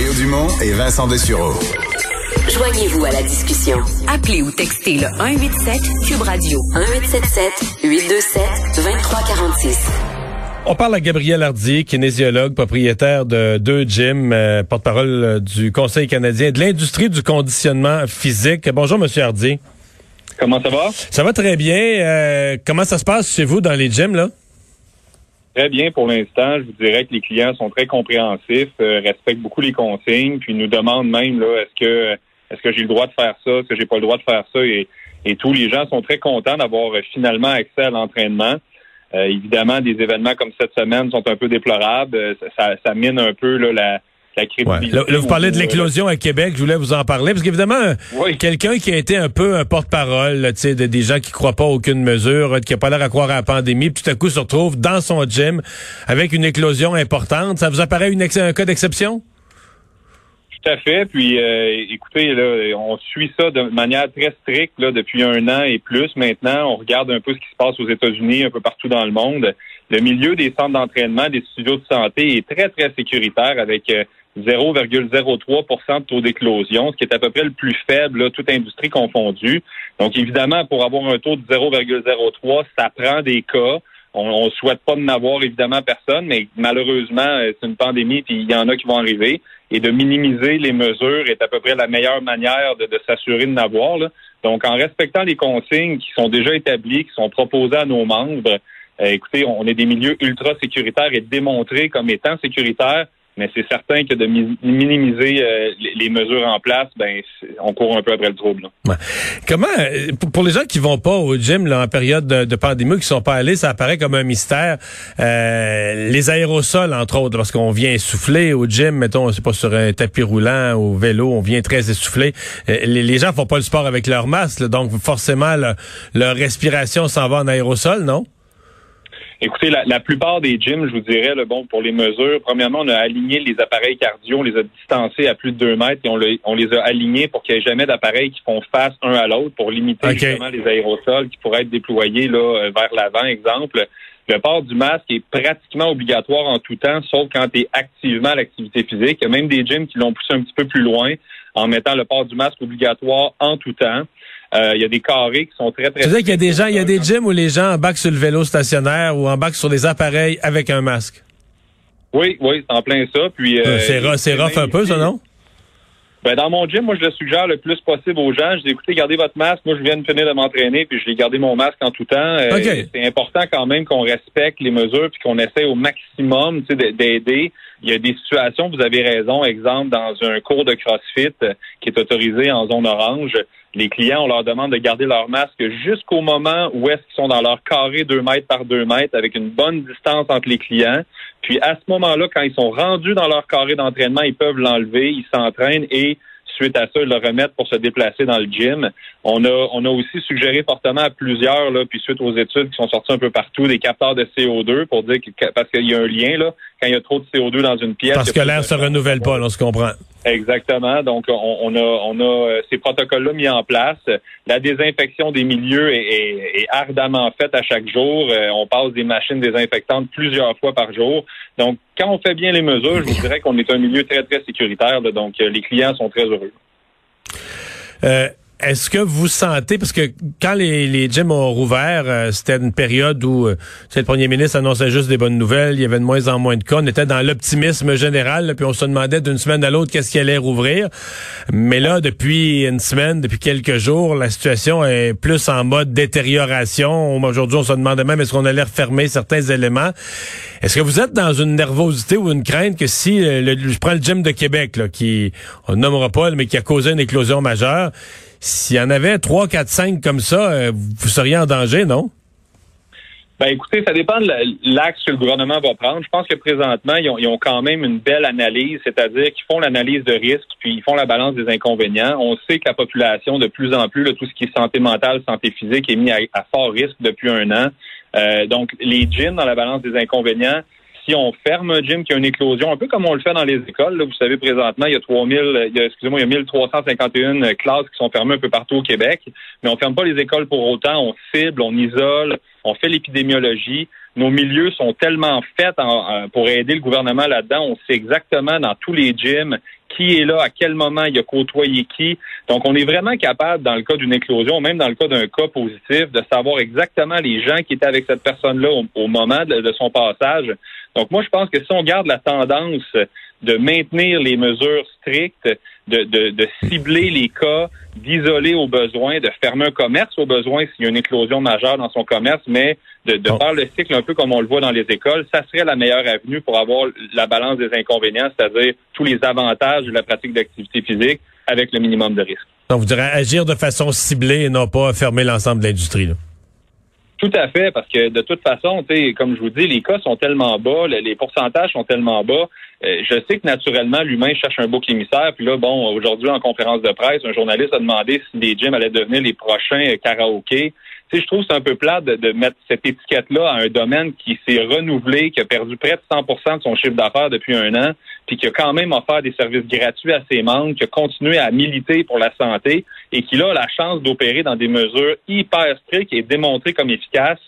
Mario Dumont et Vincent Dessureau. Joignez-vous à la discussion. Appelez ou textez le 187 Cube Radio 1877 827 2346. On parle à Gabriel Hardy, kinésiologue, propriétaire de deux gyms, euh, porte-parole euh, du Conseil canadien de l'industrie du conditionnement physique. Bonjour, Monsieur Hardy. Comment ça va? Ça va très bien. Euh, comment ça se passe chez vous dans les gyms, là? Très bien pour l'instant. Je vous dirais que les clients sont très compréhensifs, respectent beaucoup les consignes, puis nous demandent même là, est-ce que est-ce que j'ai le droit de faire ça, est-ce que j'ai pas le droit de faire ça, et, et tous les gens sont très contents d'avoir finalement accès à l'entraînement. Euh, évidemment, des événements comme cette semaine sont un peu déplorables. Euh, ça, ça mine un peu là, la, la crédibilité. Là, vous parlez de euh, l'éclosion à Québec, je voulais vous en parler, parce qu'évidemment, quelqu'un qui a été un peu un porte-parole, tu sais, de, des gens qui croient pas à aucune mesure, qui a pas l'air à croire à la pandémie, puis tout à coup se retrouve dans son gym avec une éclosion importante, ça vous apparaît une un cas d'exception? Tout à fait. Puis, euh, écoutez, là, on suit ça de manière très stricte là, depuis un an et plus. Maintenant, on regarde un peu ce qui se passe aux États-Unis, un peu partout dans le monde. Le milieu des centres d'entraînement, des studios de santé est très, très sécuritaire avec 0,03 euh, de taux d'éclosion, ce qui est à peu près le plus faible, là, toute industrie confondue. Donc, évidemment, pour avoir un taux de 0,03, ça prend des cas. On ne souhaite pas de n'avoir évidemment personne, mais malheureusement, euh, c'est une pandémie, puis il y en a qui vont arriver. Et de minimiser les mesures est à peu près la meilleure manière de, s'assurer de n'avoir. Donc, en respectant les consignes qui sont déjà établies, qui sont proposées à nos membres, écoutez, on est des milieux ultra sécuritaires et démontrés comme étant sécuritaires mais c'est certain que de minimiser euh, les, mesures en place, ben on court un peu après le trouble. Comment, euh, pour les gens qui vont pas au gym là, en période de, pandémie, qui sont pas allés, ça apparaît comme un mystère. Euh, les aérosols, entre autres, parce qu'on vient essouffler au gym, mettons, c'est pas sur un tapis roulant, au vélo, on vient très essoufflé. Les, gens font pas le sport avec leur masque, donc forcément leur respiration s'en va en aérosol, non? Écoutez, la, la, plupart des gyms, je vous dirais, le bon, pour les mesures, premièrement, on a aligné les appareils cardio, on les a distancés à plus de deux mètres et on, on les a alignés pour qu'il n'y ait jamais d'appareils qui font face un à l'autre pour limiter justement les aérosols qui pourraient être déployés là, euh, vers l'avant, exemple. Le port du masque est pratiquement obligatoire en tout temps, sauf quand tu es activement à l'activité physique. Il y a même des gyms qui l'ont poussé un petit peu plus loin en mettant le port du masque obligatoire en tout temps. Euh, il y a des carrés qui sont très, très... Tu sais qu'il y a des gens, il y a des gyms où les gens embarquent sur le vélo stationnaire ou embarquent sur des appareils avec un masque? Oui, oui, c'est en plein ça. Puis euh, c'est rough, un peu, ça, non? Ben, dans mon gym, moi, je le suggère le plus possible aux gens. Je dis, écoutez, gardez votre masque. Moi, je viens de finir de m'entraîner, puis je vais garder mon masque en tout temps. Euh, c'est important quand même qu'on respecte les mesures, puis qu'on essaie au maximum d'aider. Il y a des situations, vous avez raison, exemple, dans un cours de CrossFit qui est autorisé en zone orange, les clients, on leur demande de garder leur masque jusqu'au moment où est-ce qu'ils sont dans leur carré 2 mètres par 2 mètres avec une bonne distance entre les clients. Puis à ce moment-là, quand ils sont rendus dans leur carré d'entraînement, ils peuvent l'enlever, ils s'entraînent et suite à ça, le remettre pour se déplacer dans le gym. On a, on a aussi suggéré fortement à plusieurs, là, puis suite aux études qui sont sorties un peu partout, des capteurs de CO2 pour dire que, parce qu'il y a un lien, là, quand il y a trop de CO2 dans une pièce. Parce que l'air se renouvelle pas, on se comprend. Exactement. Donc, on, a, on a euh, ces protocoles-là mis en place. La désinfection des milieux est, ardemment faite à chaque jour. Euh, on passe des machines désinfectantes plusieurs fois par jour. Donc, quand on fait bien les mesures, je vous dirais qu'on est un milieu très, très sécuritaire. donc, euh, les clients sont très heureux. Est-ce que vous sentez, parce que quand les, les gyms ont rouvert, euh, c'était une période où euh, le premier ministre annonçait juste des bonnes nouvelles, il y avait de moins en moins de cas, on était dans l'optimisme général, puis on se demandait d'une semaine à l'autre qu'est-ce qui allait rouvrir. Mais là, depuis une semaine, depuis quelques jours, la situation est plus en mode détérioration. Aujourd'hui, on se demandait même est-ce qu'on allait refermer certains éléments. Est-ce que vous êtes dans une nervosité ou une crainte que si, euh, je prends le gym de Québec, là, qui, on nommera pas, mais qui a causé une éclosion majeure, s'il y en avait 3, 4, 5 comme ça, euh, vous seriez en danger, non? Ben écoutez, ça dépend de l'axe que le gouvernement va prendre. Je pense que présentement, ils ont, quand même une belle analyse, c'est-à-dire qu'ils font l'analyse de risque, puis ils font la balance des inconvénients. On sait que la population, de plus en plus, tout ce qui est santé mentale, santé physique, est mis à, fort risque depuis un an. Euh, donc, les gyms dans la balance des inconvénients, si on ferme un gym qui a une éclosion, un peu comme on le fait dans les écoles, vous savez, présentement, il y a 3000, il y a, excusez-moi, il y a 1351 classes qui sont fermées un peu partout au Québec, mais on ferme pas les écoles pour autant, on cible, on isole, on fait l'épidémiologie. Nos milieux sont tellement faits pour aider le gouvernement là-dedans. On sait exactement dans tous les gyms qui est là, à quel moment il a côtoyé qui. Donc, on est vraiment capable, dans le cas d'une éclosion, même dans le cas d'un cas positif, de savoir exactement les gens qui étaient avec cette personne-là au, moment de, son passage. Donc, moi, je pense que si on garde la tendance de maintenir les mesures strictes, de, de, cibler les cas, d'isoler aux besoins, de fermer un commerce au besoin s'il y a une éclosion majeure dans son commerce, mais de, de faire le cycle un peu comme on le voit dans les écoles, ça serait la meilleure avenue pour avoir la balance des inconvénients, c'est-à-dire tous les avantages de la pratique d'activité physique avec le minimum de risque. Donc, vous direz agir de façon ciblée et non pas fermer l'ensemble de l'industrie. Tout à fait, parce que de toute façon, comme je vous dis, les cas sont tellement bas, les pourcentages sont tellement bas. Euh, je sais que naturellement, l'humain cherche un bouc émissaire. Puis là, bon, aujourd'hui, en conférence de presse, un journaliste a demandé si les gyms allaient devenir les prochains karaokés je trouve que c'est un peu plat de, mettre cette étiquette-là à un domaine qui s'est renouvelé, qui a perdu près de 100% de son chiffre d'affaires depuis un an, puis qui a quand même offert des services gratuits à ses membres, qui a continué à militer pour la santé et qui a la chance d'opérer dans des mesures hyper strictes et démontrées comme efficaces.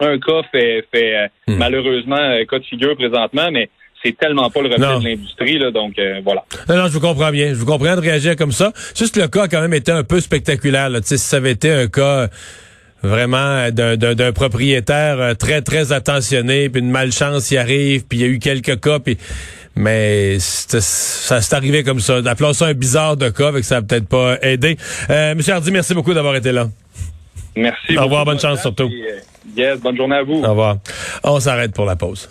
Un cas fait, fait euh, hmm. malheureusement un cas de figure présentement, mais c'est tellement pas le reflet de l'industrie, là, donc euh, voilà. Non, non, je vous comprends bien. Je vous comprends de réagir comme ça. Juste le cas a quand même été un peu spectaculaire. Là. Si ça avait été un cas vraiment d'un propriétaire euh, très, très attentionné, puis une malchance y arrive, puis il y a eu quelques cas, puis mais ça s'est arrivé comme ça. Appelons ça un bizarre de cas, avec ça n'a peut-être pas aidé. Euh, Monsieur Hardy, merci beaucoup d'avoir été là. Merci. Au revoir, bonne chance surtout. Euh, yes, bonne journée à vous. Au revoir. On s'arrête pour la pause.